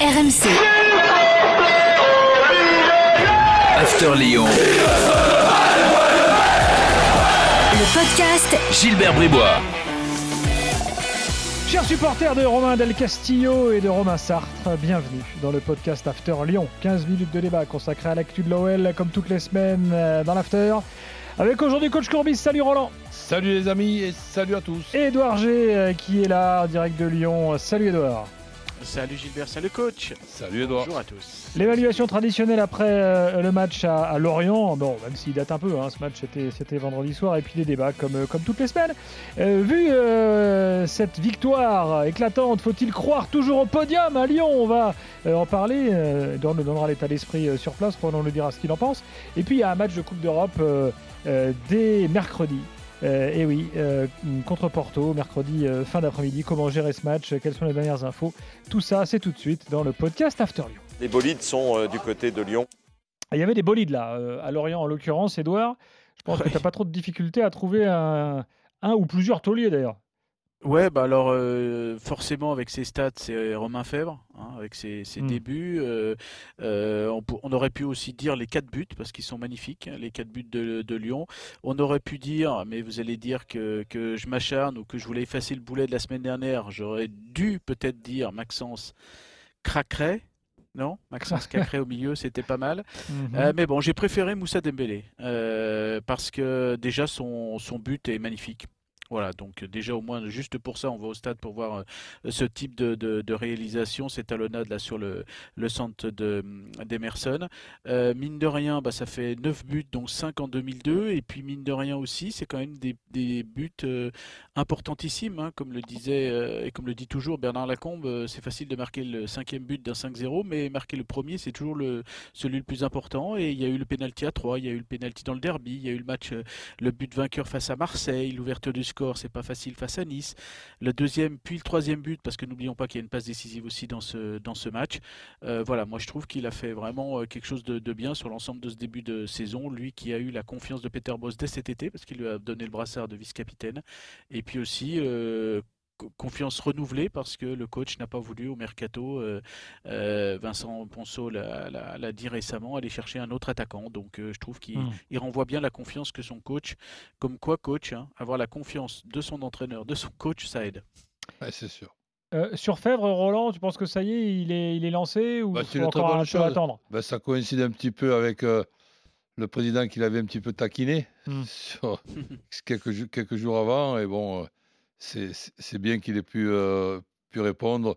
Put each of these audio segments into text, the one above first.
RMC. After Lyon. Le podcast Gilbert Bribois. Chers supporters de Romain Del Castillo et de Romain Sartre, bienvenue dans le podcast After Lyon. 15 minutes de débat consacré à l'actu de l'OL comme toutes les semaines euh, dans l'After. Avec aujourd'hui coach Courbis, salut Roland. Salut les amis et salut à tous. Et Edouard G euh, qui est là, direct de Lyon. Salut Edouard. Salut Gilbert, salut coach. Salut Edouard. Bonjour à tous. L'évaluation traditionnelle après euh, le match à, à Lorient, bon, même s'il date un peu, hein, ce match c'était, c'était vendredi soir, et puis des débats comme, euh, comme toutes les semaines. Euh, vu euh, cette victoire éclatante, faut-il croire toujours au podium à Lyon? On va euh, en parler. Euh, Edouard nous donnera l'état d'esprit euh, sur place, Roland nous dira ce qu'il en pense. Et puis il y a un match de Coupe d'Europe euh, euh, dès mercredi. Euh, et oui, euh, contre Porto, mercredi euh, fin d'après-midi. Comment gérer ce match Quelles sont les dernières infos Tout ça, c'est tout de suite dans le podcast After Lyon. Les bolides sont euh, du côté de Lyon. Il y avait des bolides là, euh, à Lorient en l'occurrence, Edouard. Je pense que tu n'as pas trop de difficultés à trouver un, un ou plusieurs tauliers d'ailleurs. Ouais, bah alors euh, forcément avec ses stats, c'est Romain Fèvre, hein, avec ses, ses Mm. débuts. euh, euh, on, aurait pu aussi dire les quatre buts parce qu'ils sont magnifiques, hein, les quatre buts de, de Lyon. On aurait pu dire, mais vous allez dire que, que je m'acharne ou que je voulais effacer le boulet de la semaine dernière. J'aurais dû peut-être dire Maxence craquerait. Non, Maxence craquerait au milieu, c'était pas mal. Mhm. Euh, mais bon, j'ai préféré Moussa Dembélé euh, parce que déjà son, son but est magnifique. Voilà, donc euh, déjà au moins juste pour ça, on va au stade pour voir euh, ce type de, réalisation, ces talonnades là sur le, le centre de d'Emerson. Euh, mine de rien, bah, ça fait 9 buts, dont 5 en 2002, et puis mine de rien aussi, c'est quand même des, buts importantissimes, hein, comme le disait et comme le dit toujours Bernard Lacombe, c'est facile de marquer le cinquième but d'un 5-0, mais marquer le premier, c'est toujours le, celui le plus important. Et il y a eu le pénalty à 3, il y a eu le pénalty dans le derby, il y a eu le match, le but vainqueur face à Marseille, l'ouverture du score, c'est pas facile face à Nice. Le deuxième, puis le troisième but, parce que n'oublions pas qu'il y a une passe décisive aussi dans ce, dans ce match. Euh, voilà, moi je trouve qu'il a fait vraiment euh, quelque chose de, bien sur l'ensemble de ce début de saison. Lui qui a eu la confiance de Peter Bosz dès cet été, parce qu'il lui a donné le brassard de vice-capitaine. Et puis aussi. euh, confiance renouvelée parce que le coach n'a pas voulu au mercato, euh, euh, Vincent Ponceau l'a l'a- l'a dit récemment, aller chercher un autre attaquant. Donc euh, je trouve qu'il Mm. il renvoie bien la confiance que son coach, comme quoi coach, hein, avoir la confiance de son entraîneur, de son coach, ça aide. Ouais, c'est sûr. Euh, sur Fèvre, Roland, tu penses que ça y est, il est, il est lancé ou Bah, faut encore un peu attendre? Ben, ça coïncide un petit peu avec euh, le président qui l'avait un petit peu taquiné Mm. sur quelques, quelques jours avant. Et bon, euh, c'est bien qu'il ait pu, euh, pu répondre.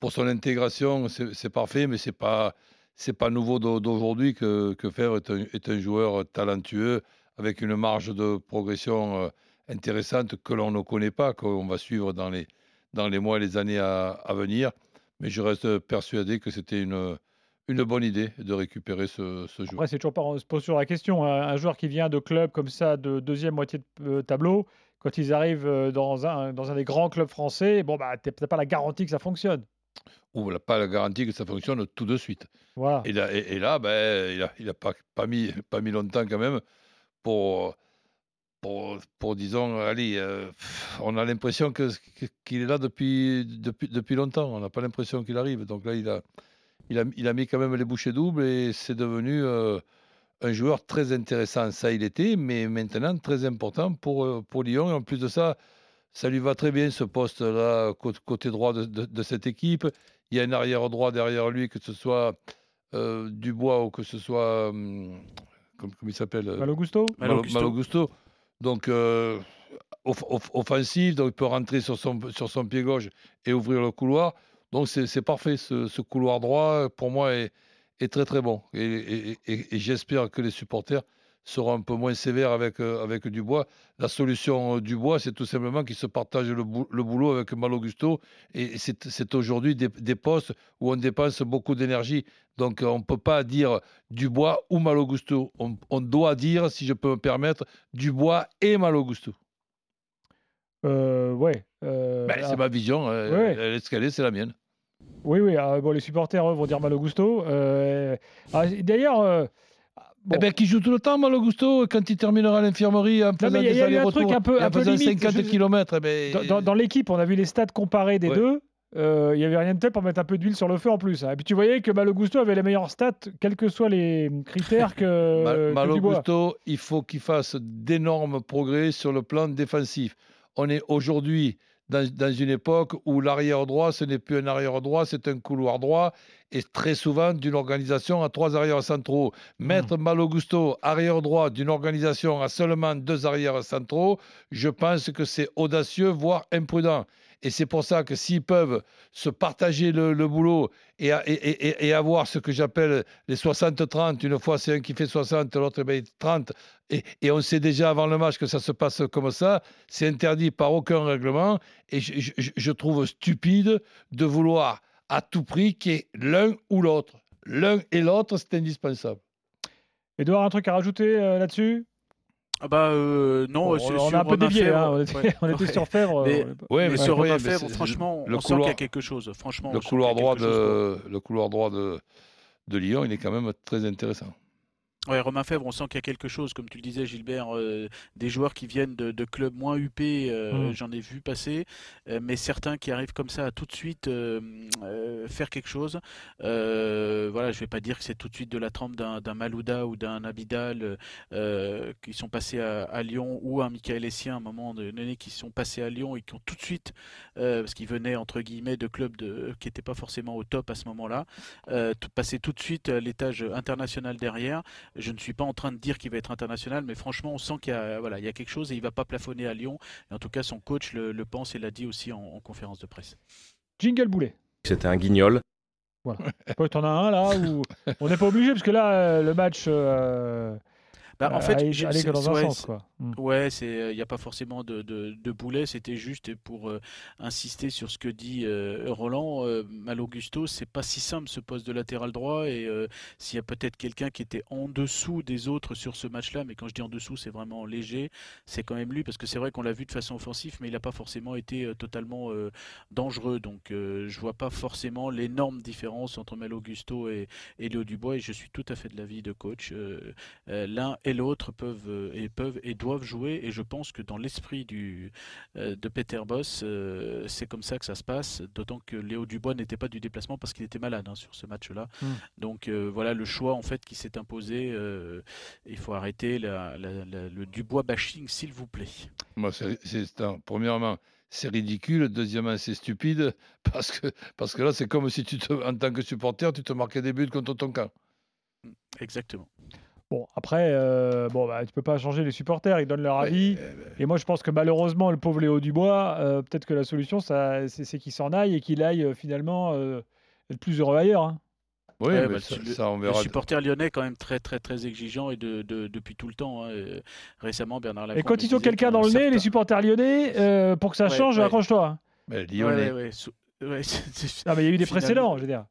Pour son intégration, c'est parfait, mais pas c'est pas nouveau d'au- d'aujourd'hui que, que est un, joueur talentueux avec une marge de progression euh, intéressante que l'on ne connaît pas, qu'on va suivre dans les, mois et les années à venir. Mais je reste persuadé que c'était une, une bonne idée de récupérer ce, ce joueur. Après, c'est toujours pas, on se pose toujours la question. Un, un joueur qui vient de club comme ça, de deuxième moitié de euh, tableau, quand ils arrivent euh, dans un, dans un des grands clubs français, bon, bah, t'as pas la garantie que ça fonctionne. Ou n'a pas la garantie que ça fonctionne tout de suite. Voilà. Et là, et, et là ben, il n'a il a pas, pas, mis, pas mis longtemps quand même pour, pour, pour disons, allez, euh, on a l'impression que- qu'il est là depuis, depuis, depuis longtemps. On n'a pas l'impression qu'il arrive. Donc là, il a, il, a, il a mis quand même les bouchées doubles et c'est devenu euh, un joueur très intéressant. Ça, il était, mais maintenant très important pour, euh, pour Lyon. Et en plus de ça, ça lui va très bien ce poste-là, côté, côté droit de, de- de cette équipe. Il y a un arrière droit derrière lui, que ce soit euh, Dubois ou que ce soit. hum, comme, comme il s'appelle euh, Malo Gusto Malo Malo, Gusto. Malo Gusto. Donc, euh, off- off- offensif, donc il peut rentrer sur son, sur son pied gauche et ouvrir le couloir. Donc, c'est parfait. Ce, couloir droit, pour moi, est, très, très bon. Et, j'espère que les supporters seront un peu moins sévères avec, euh, Dubois. La solution euh, Dubois, c'est tout simplement qu'il se partage le, bou- le boulot avec Malo Gusto. Et c'est aujourd'hui des, postes où on dépense beaucoup d'énergie. Donc, euh, on ne peut pas dire Dubois ou Malo Gusto. On, on doit dire, si je peux me permettre, Dubois et Malo Gusto. Euh, ouais. euh, Ben, c'est ma vision. euh, ouais. Est, c'est la mienne. Oui, oui. ah, bon, les supporters, eux, vont dire Malo Gusto. Euh, ah, D'ailleurs, bon, Eh ben, qui joue tout le temps, Malo Gusto, quand il terminera l'infirmerie en faisant mais il y a- des il y a eu un allers-rets-retours truc un peu- un en peu faisant limite, 50 je- km. eh ben, dans, dans- dans l'équipe, on a vu les stats comparés des Ouais. deux. euh, il y avait rien de tel pour mettre un peu d'huile sur le feu en plus. hein. Et puis tu voyais que Malo Gusto avait les meilleures stats, quels que soient les critères que, Mal- que Malo Dubois. Gusto, il faut qu'il fasse d'énormes progrès sur le plan défensif. On est aujourd'hui dans, dans une époque où l'arrière droit, ce n'est plus un arrière droit, c'est un couloir droit, et très souvent d'une organisation à trois arrières centraux. Mettre Malo Gusto arrière droit d'une organisation à seulement deux arrières centraux, je pense que c'est audacieux, voire imprudent. Et c'est pour ça que s'ils peuvent se partager le, boulot et, avoir ce que j'appelle les 60-30, une fois c'est un qui fait 60, l'autre ben, 30, et, et on sait déjà avant le match que ça se passe comme ça, c'est interdit par aucun règlement, et je trouve stupide de vouloir à tout prix qu'il y ait l'un ou l'autre. L'un et l'autre, c'est indispensable. Edouard, un truc à rajouter euh, là-dessus? Ah bah euh, non, Bon, On sur a un peu dévié, Fèvre, hein, on était, ouais, on était ouais. sur Fèvre. Mais- on est pas- Ouais, Mais mais sur oui, Romain mais Fèvre, franchement, le on sent qu'il y couloir- a quelque chose. Franchement, Le on couloir, droit quelque chose. de, le couloir droit de, de Lyon, il est quand même très intéressant. Ouais, Romain Fèvre, on sent qu'il y a quelque chose, comme tu le disais, Gilbert, euh, des joueurs qui viennent de, de clubs moins huppés, euh, Mm. j'en ai vu passer, euh, mais certains qui arrivent comme ça à tout de suite faire quelque chose. Voilà, je vais pas dire que c'est tout de suite de la trempe d'un Malouda ou d'un Abidal qui sont passés à, à Lyon ou un Michael Essien à un moment donné qui sont passés à Lyon et qui ont tout de suite, parce qu'ils venaient entre guillemets de clubs de, qui n'étaient pas forcément au top à ce moment-là, passer tout de suite à l'étage international derrière. Je ne suis pas en train de dire qu'il va être international, mais franchement, on sent qu'il y a, voilà, il y a quelque chose et il va pas plafonner à Lyon. Et en tout cas, son coach le, le pense et l'a dit aussi en, en conférence de presse. Jingle Boulet. C'était un guignol. Toi, t'en as un là où on n'est pas obligé parce que là, euh, le match. euh, Bah, en euh, fait, que dans un ouais, sens. c'est- Quoi. Mm. Ouais, c'est il n'y a pas forcément de, de, de boulet, c'était juste pour euh, insister sur ce que dit euh, Roland. Euh, Mal Augusto, c'est pas si simple ce poste de latéral droit et euh, s'il y a peut-être quelqu'un qui était en dessous des autres sur ce match-là, mais quand je dis en dessous, c'est vraiment léger, c'est quand même lui parce que c'est vrai qu'on l'a vu de façon offensive, mais il n'a pas forcément été euh, totalement euh, dangereux. Donc euh, je vois pas forcément l'énorme différence entre Mal Augusto et, et Léo Dubois et je suis tout à fait de l'avis de coach. Euh, euh, L'un et l'autre peuvent euh, et peuvent et doivent jouer et je pense que dans l'esprit du euh, de Peter Boss euh, c'est comme ça que ça se passe d'autant que Léo Dubois n'était pas du déplacement parce qu'il était malade hein, sur ce match-là Mm. donc euh, voilà le choix en fait qui s'est imposé euh, il faut arrêter la- la- la- le Dubois bashing s'il vous plaît Moi, c'est, premièrement, c'est ridicule. Deuxièmement, c'est stupide parce que, parce que là, c'est comme si tu te, en tant que supporter, tu te marquais des buts contre ton camp. exactement Bon, après, euh, bon, bah, tu peux pas changer les supporters, ils donnent leur avis. Ouais, Et moi, je pense que malheureusement, le pauvre Léo Dubois, euh, peut-être que la solution, ça, c'est, c'est qu'il s'en aille et qu'il aille euh, finalement euh, être plus heureux ailleurs. hein. oui, Ouais, mais bah, ça, le- on le verra. supporter lyonnais quand même très très très exigeant et de, de- depuis tout le temps hein. Récemment Bernard Et Lacombe quand ils ont quelqu'un qu'un dans le nez, les supporters lyonnais, euh, pour que ça Ouais, change, ouais. accroche-toi. hein. Mais Ouais, Lyonnais. ouais, ouais, sou- ouais, c'est- c'est- Non, mais il y a eu des Finalement- précédents, je veux dire.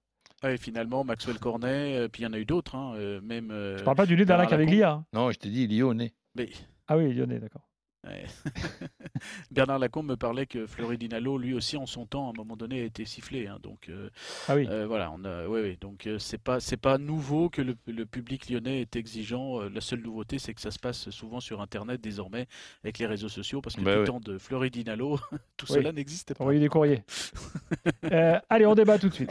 Ouais, finalement, Maxwell Cornet, euh, puis il y en a eu d'autres, hein, euh, même. euh, Je parle pas du nez d'Alain. Caviglia. Non, je t'ai dit Lyonnais. mais- Ah oui, lyonnais, d'accord. Ouais. Bernard Lacombe me parlait que Fleury Dinalo, lui aussi, en son temps, à un moment donné, a été sifflé. hein, donc euh, Ah oui. euh, voilà, on a, ouais, ouais, donc euh, c'est pas c'est pas nouveau que le, le public lyonnais est exigeant. Euh, la seule nouveauté, c'est que ça se passe souvent sur Internet désormais avec les réseaux sociaux, parce que Bah du temps de Fleury Dinalo, tout Oui. cela n'existait pas. Envoyer des courriers. Euh, allez, on débat tout de suite.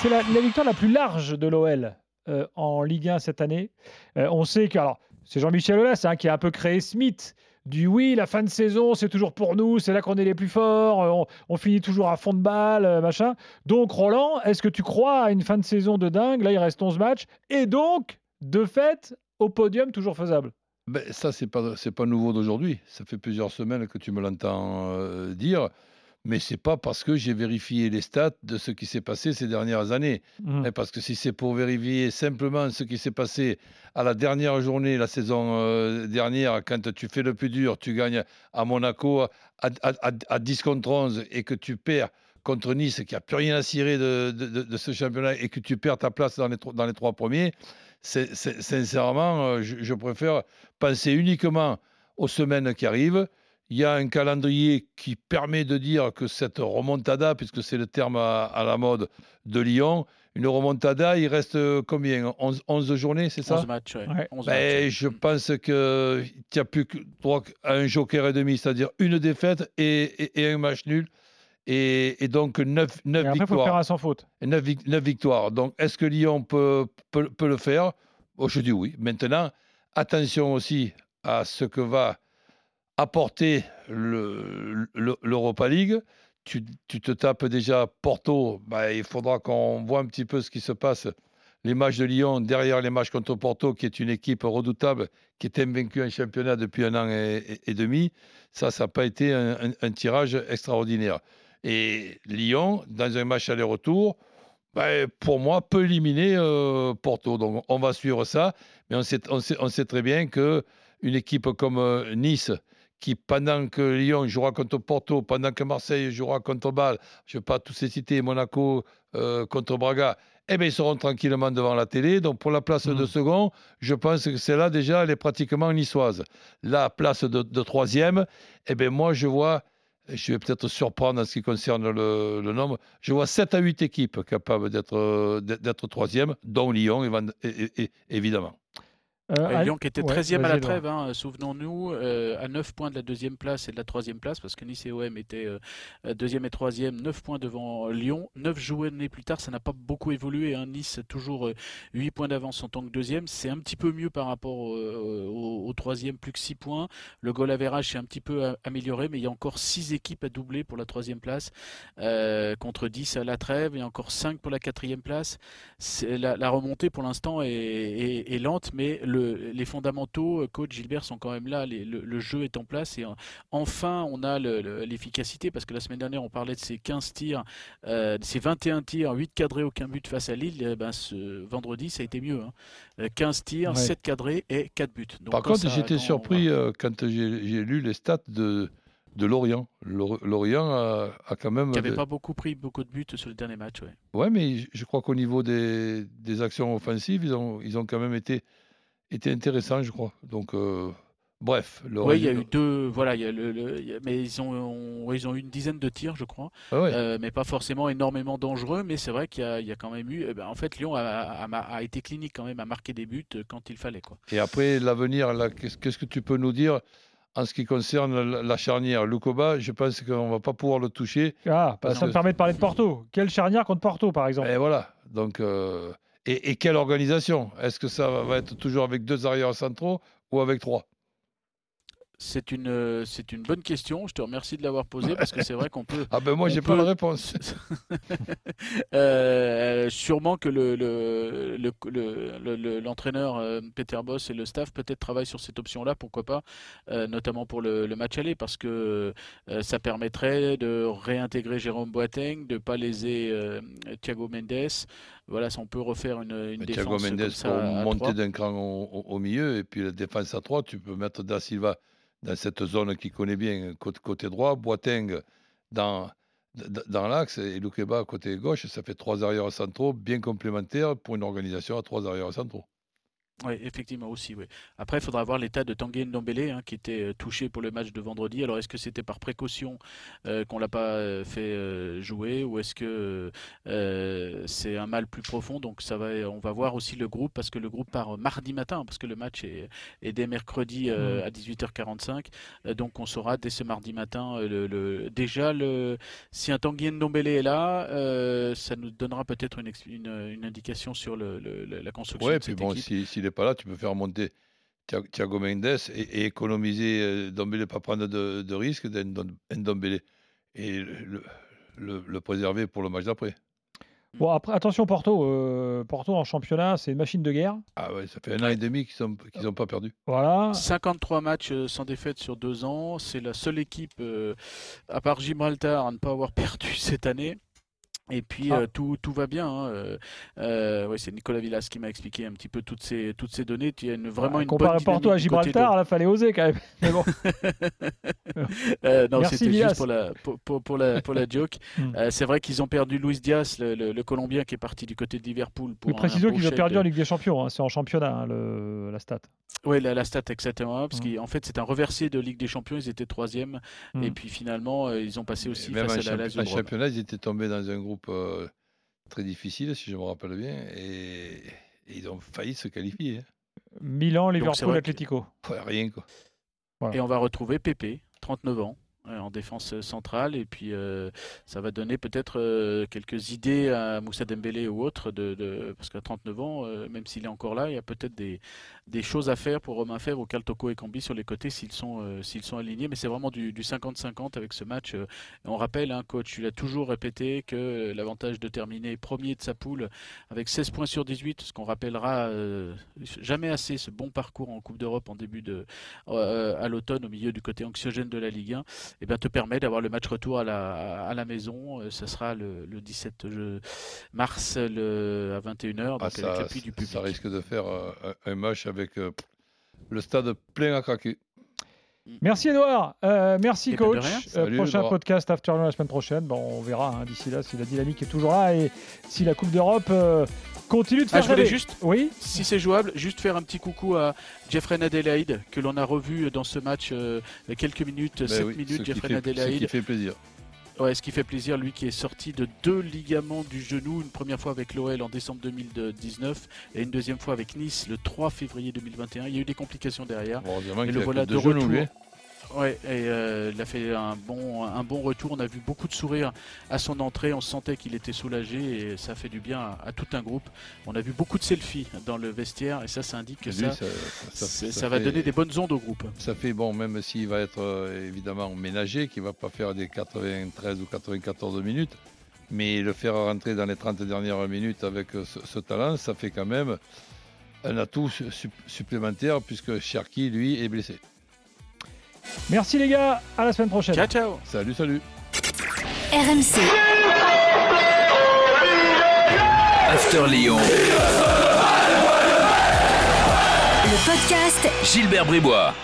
C'est la, la victoire la plus large de l'OL euh, en Ligue 1 cette année. Euh, on sait que alors, c'est Jean-Michel Aulas hein, qui a un peu créé mythe du oui, la fin de saison, c'est toujours pour nous, c'est là qu'on est les plus forts, euh, on, finit toujours à fond de balle, machin. Donc, Roland, est-ce que tu crois à une fin de saison de dingue? Là, il reste 11 matchs. Et donc, de fait, au podium, toujours faisable? Ben, ça, c'est pas, pas nouveau d'aujourd'hui. Ça fait plusieurs semaines que tu me l'entends dire. Mais c'est pas parce que j'ai vérifié les stats de ce qui s'est passé ces dernières années. Mhm. Eh, Parce que si c'est pour vérifier simplement ce qui s'est passé à la dernière journée, la saison euh, dernière, quand tu fais le plus dur, tu gagnes à Monaco à, à- à- à 10 contre 11 et que tu perds contre Nice, qui n'a plus rien à cirer de, de- de- de ce championnat et que tu perds ta place dans les, tro- dans les trois premiers, sincèrement, euh, je, je préfère penser uniquement aux semaines qui arrivent. Il y a un calendrier qui permet de dire que cette remontada, puisque c'est le terme à, à la mode de Lyon, une remontada, il reste euh, combien? 11, 11 journées, c'est ça? 11 matchs, ouais. Ouais. 11 Ben, matchs. Je pense que tu n'as plus que droit à un joker et demi, c'est-à-dire une défaite et, et- et un match nul. Et, et donc 9, Et après, il faut victoires. faire à sans faute. 9, victoires. Donc, est-ce que Lyon peut, peut, peut le faire? Oh, Je dis oui. Maintenant, attention aussi à ce que va apporter le- le- l'Europa League. Tu, te tapes déjà Porto. Ben, il faudra qu'on voit un petit peu ce qui se passe. Les matchs de Lyon derrière les matchs contre Porto, qui est une équipe redoutable, qui est invaincue en championnat depuis un an et, demi. Ça, ça n'a pas été un- tirage extraordinaire. Et Lyon, dans un match aller-retour, ben, pour moi, peut éliminer euh, Porto. Donc, on va suivre ça. Mais on sait, très bien que une équipe comme euh, Nice, qui, pendant que Lyon jouera contre Porto, pendant que Marseille jouera contre Bâle, je ne vais pas tous les citer, Monaco euh, contre Braga, eh bien, ils seront tranquillement devant la télé. Donc, pour la place de second, je pense que celle-là, déjà, elle est pratiquement niçoise. La place de, de troisième, eh bien, moi, je vois, je vais peut-être surprendre en ce qui concerne le, le nombre, je vois 7 à 8 équipes capables d'être troisième, dont Lyon, évidemment. Euh, Lyon qui était ouais, 13e à la trêve, hein, souvenons-nous, euh, à 9 points de la deuxième place et de la troisième place, parce que Nice et OM étaient euh, deuxième et troisième, 9 points devant Lyon. 9 journées plus tard, ça n'a pas beaucoup évolué. hein. Nice, toujours euh, 8 points d'avance en tant que deuxième. C'est un petit peu mieux par rapport au, troisième, plus que 6 points. Le goal average s'est un petit peu amélioré, mais il y a encore 6 équipes à doubler pour la troisième place, contre 10 à la trêve, et encore 5 pour la quatrième place. La, la remontée pour l'instant est, est- est lente, mais le- les fondamentaux, euh, coach Gilbert, sont quand même là. Les- le, le jeu est en place et euh, enfin on a le- le- l'efficacité parce que la semaine dernière on parlait de ces 15 tirs, euh, ces 21 tirs, 8 cadrés, aucun but face à Lille. Eh ben, ce vendredi ça a été mieux. hein. Euh, 15 tirs, Ouais. 7 cadrés et 4 buts. Donc, Par contre, j'étais surpris euh, quand j'ai lu les stats de, de Lorient. Lor- Lorient a, a quand même. Qui n'avait des- pas beaucoup pris beaucoup de buts sur le dernier match. ouais. Ouais, mais je- je crois qu'au niveau des, des actions offensives, ils ont, ils ont quand même été, été intéressants, je crois. Donc, euh, bref. le Oui, il y a eu deux, voilà, il y a le, le- il y a- mais ils ont, on- ils ont eu une dizaine de tirs, je crois. Ah ouais. Euh, mais pas forcément énormément dangereux. Mais c'est vrai qu'il y, a- il y a quand même eu. eh ben, en fait, Lyon a, a- a- a été clinique quand même, a marqué des buts euh, quand il fallait. Quoi. Et après, l'avenir, qu'est-ce que tu peux nous dire en ce qui concerne la, la charnière? Lukoba, je pense qu'on ne va pas pouvoir le toucher. Ah, bah, Parce ça me permet de parler de Porto. Quelle charnière contre Porto, par exemple? Et voilà. Donc, euh, et, quelle organisation? Est-ce que ça va- va être toujours avec deux arrières centraux ou avec trois? C'est une, euh, c'est une bonne question. Je te remercie de l'avoir posée parce que c'est vrai qu'on peut. Ah ben moi, j'ai pas peut- la réponse. Euh, sûrement que le, le- le- le- le- l'entraîneur euh, Peter Boss et le staff peut-être travaillent sur cette option-là, pourquoi pas, euh, notamment pour le, match aller, parce que euh, ça permettrait de réintégrer Jérôme Boateng, de ne pas léser Thiago Mendes. Voilà, ça, on peut refaire une, une défense Thiago Mendes comme ça pour monter d'un cran au, au- au milieu et puis la défense à 3, tu peux mettre Da Silva dans cette zone qu'il connaît bien, côté, droit, Boateng dans, l'axe et Lukeba côté gauche. Ça fait trois arrières centraux bien complémentaires pour une organisation à trois arrières centraux. Oui, effectivement aussi. Oui. Après, il faudra voir l'état de Tanguy Ndombele hein, qui était euh, touché pour le match de vendredi. Alors, est-ce que c'était par précaution euh, qu'on l'a pas euh, fait euh, jouer ou est-ce que c'est un mal plus profond? Donc, ça va, on va voir aussi le groupe parce que le groupe part mardi matin parce que le match est, est dès mercredi Mhm. à 18h45. Euh, donc, on saura dès ce mardi matin le, le- déjà le, si un Tanguy Ndombele est là, ça nous donnera peut-être une, ex- une, une indication sur le- la construction Ouais, de puis cette bon, équipe. si- n'est pas là, tu peux faire monter Thia- Thiago Mendes et, et économiser euh, Ndombele, pas prendre de, de risque d'Ndombele et le, le- le préserver pour le match d'après. Bon, après, attention, Porto. euh, Porto en championnat, c'est une machine de guerre. Ah ouais, ça fait un an et demi qu'ils n'ont pas perdu. Voilà. 53 matchs euh, sans défaite sur deux ans. C'est la seule équipe, euh, à part Gibraltar, à ne pas avoir perdu cette année. Et puis Ah. euh, tout, tout va bien. hein. Euh, euh, ouais, c'est Nicolas Villas qui m'a expliqué un petit peu toutes ces, toutes ces données. Il y a une, vraiment une bonne Comparé Porto à de- Gibraltar, là, fallait oser quand même. Mais bon. Euh, non, Merci, c'était Villas. juste pour la, pour, pour- pour la, pour la joke. Hmm. Euh, c'est vrai qu'ils ont perdu Luis Diaz, le, le- le Colombien qui est parti du côté de Liverpool. Pour précisons qu'ils ont perdu de- en Ligue des Champions. hein, C'est en championnat, hein, le, la stat. Oui, la, la stat exactement. Parce Hmm. qu'en fait, c'est un reversé de Ligue des Champions. Ils étaient troisième. Hmm. Et puis finalement, ils ont passé aussi face à la champi- Lazio en de Rome. championnat, ils étaient tombés dans un groupe euh, très difficile, si je me rappelle bien, et, et ils ont failli se qualifier. hein. Milan, Liverpool, que- Atlético. Ouais, rien quoi. Et on va retrouver Pépé, 39 ans, en défense centrale. Et puis, euh, ça va donner peut-être euh, quelques idées à Moussa Dembélé ou autres. De, parce qu'à 39 ans, euh, même s'il est encore là, il y a peut-être des, des choses à faire pour Romain Fèvre, Cal Toko et Cambi sur les côtés s'ils sont, euh, s'ils sont alignés. Mais c'est vraiment du du 50-50 avec ce match. euh. On rappelle, hein, coach, tu l'as toujours répété, que l'avantage de terminer premier de sa poule avec 16 points sur 18, ce qu'on rappellera euh, jamais assez, ce bon parcours en Coupe d'Europe en début de, euh, à l'automne au milieu du côté anxiogène de la Ligue 1, eh bien, te permet d'avoir le match retour à la, à la maison. Euh, Ce sera le, le 17 je- mars le, à 21h, donc Ah, avec ça, l'appui du public. ça risque de faire euh, un, un match avec euh, le stade plein à craquer. Merci Edouard, Euh, merci coach. Euh, Salut, prochain Edouard. podcast Afternoon la semaine prochaine. Bon, on verra hein, d'ici là si la dynamique est toujours là et si la Coupe d'Europe euh, continue de Ah, faire je voulais juste, Oui, si c'est jouable, juste faire un petit coucou à Jeffrey Adelaide, que l'on a revu dans ce match euh, quelques minutes, Ben 7 oui, ce minutes, Jeffrey fait- ce Adelaide. qui fait plaisir. Ouais, ce qui fait plaisir, lui qui est sorti de deux ligaments du genou, une première fois avec l'OL en décembre 2019 et une deuxième fois avec Nice le 3 février 2021. Il y a eu des complications derrière. Bon, Et le voilà de retour. lui. Ouais, et euh, il a fait un bon, un bon retour. On a vu beaucoup de sourires à son entrée. On sentait qu'il était soulagé et ça fait du bien à, à tout un groupe. On a vu beaucoup de selfies dans le vestiaire et ça, ça indique que Lui, ça, ça, ça- c'est- ça ça va donner des bonnes ondes au groupe. Ça fait bon, même s'il va être euh, évidemment ménagé, qu'il ne va pas faire des 93 ou 94 minutes, mais le faire rentrer dans les 30 dernières minutes avec euh, ce, ce talent, ça fait quand même un atout su- su- supplémentaire puisque Cherki, lui, est blessé. Merci les gars, à la semaine prochaine. Ciao, ciao Salut, salut. RMC. After Lyon. Le podcast Gilbert Bribois.